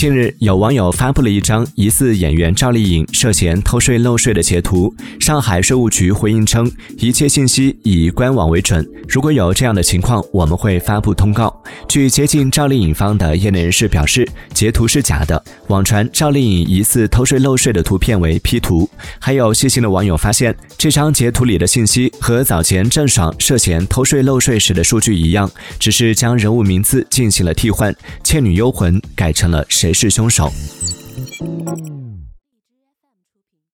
近日，有网友发布了一张疑似演员赵丽颖涉嫌偷税漏税的截图。上海税务局回应称，一切信息以官网为准，如果有这样的情况，我们会发布通告。据接近赵丽颖方的业内人士表示，截图是假的，网传赵丽颖疑似偷税漏税的图片为 P 图。还有细心的网友发现，这张截图里的信息和早前郑爽涉嫌偷税漏税时的数据一样，只是将人物名字进行了替换，《倩女幽魂》改成了谁。谁是凶手？